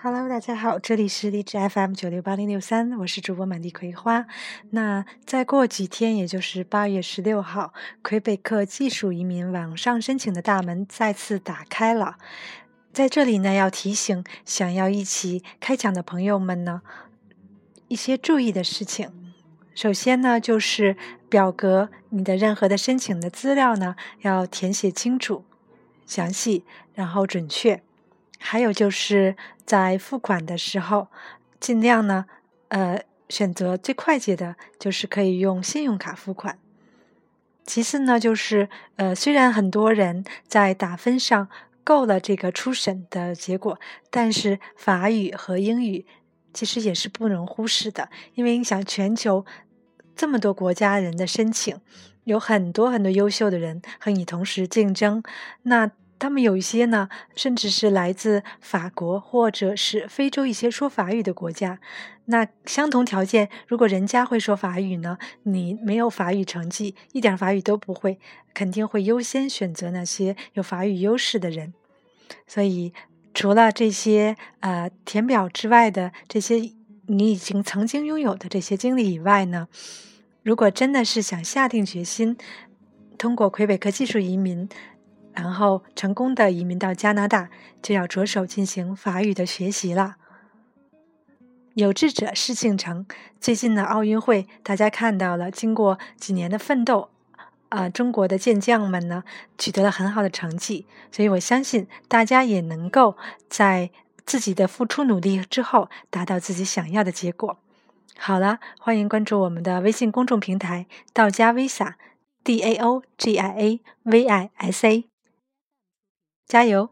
Hello，大家好，这里是荔枝 FM 九六八零六三，我是主播满地葵花。那再过几天，也就是八月十六号，魁北克技术移民网上申请的大门再次打开了。在这里呢，要提醒想要一起开讲的朋友们呢，一些注意的事情。首先呢，就是表格，你的任何的申请的资料呢，要填写清楚、详细，然后准确。还有就是在付款的时候，尽量呢，呃，选择最快捷的，就是可以用信用卡付款。其次呢，就是呃，虽然很多人在打分上够了这个初审的结果，但是法语和英语其实也是不容忽视的，因为你想全球这么多国家人的申请，有很多很多优秀的人和你同时竞争，那。他们有一些呢，甚至是来自法国或者是非洲一些说法语的国家。那相同条件，如果人家会说法语呢，你没有法语成绩，一点法语都不会，肯定会优先选择那些有法语优势的人。所以，除了这些呃填表之外的这些你已经曾经拥有的这些经历以外呢，如果真的是想下定决心通过魁北克技术移民。然后成功的移民到加拿大，就要着手进行法语的学习了。有志者事竟成。最近的奥运会，大家看到了，经过几年的奋斗，啊，中国的健将们呢，取得了很好的成绩。所以我相信，大家也能够在自己的付出努力之后，达到自己想要的结果。好了，欢迎关注我们的微信公众平台“道家 Visa”，D A O G I A V I S A。加油！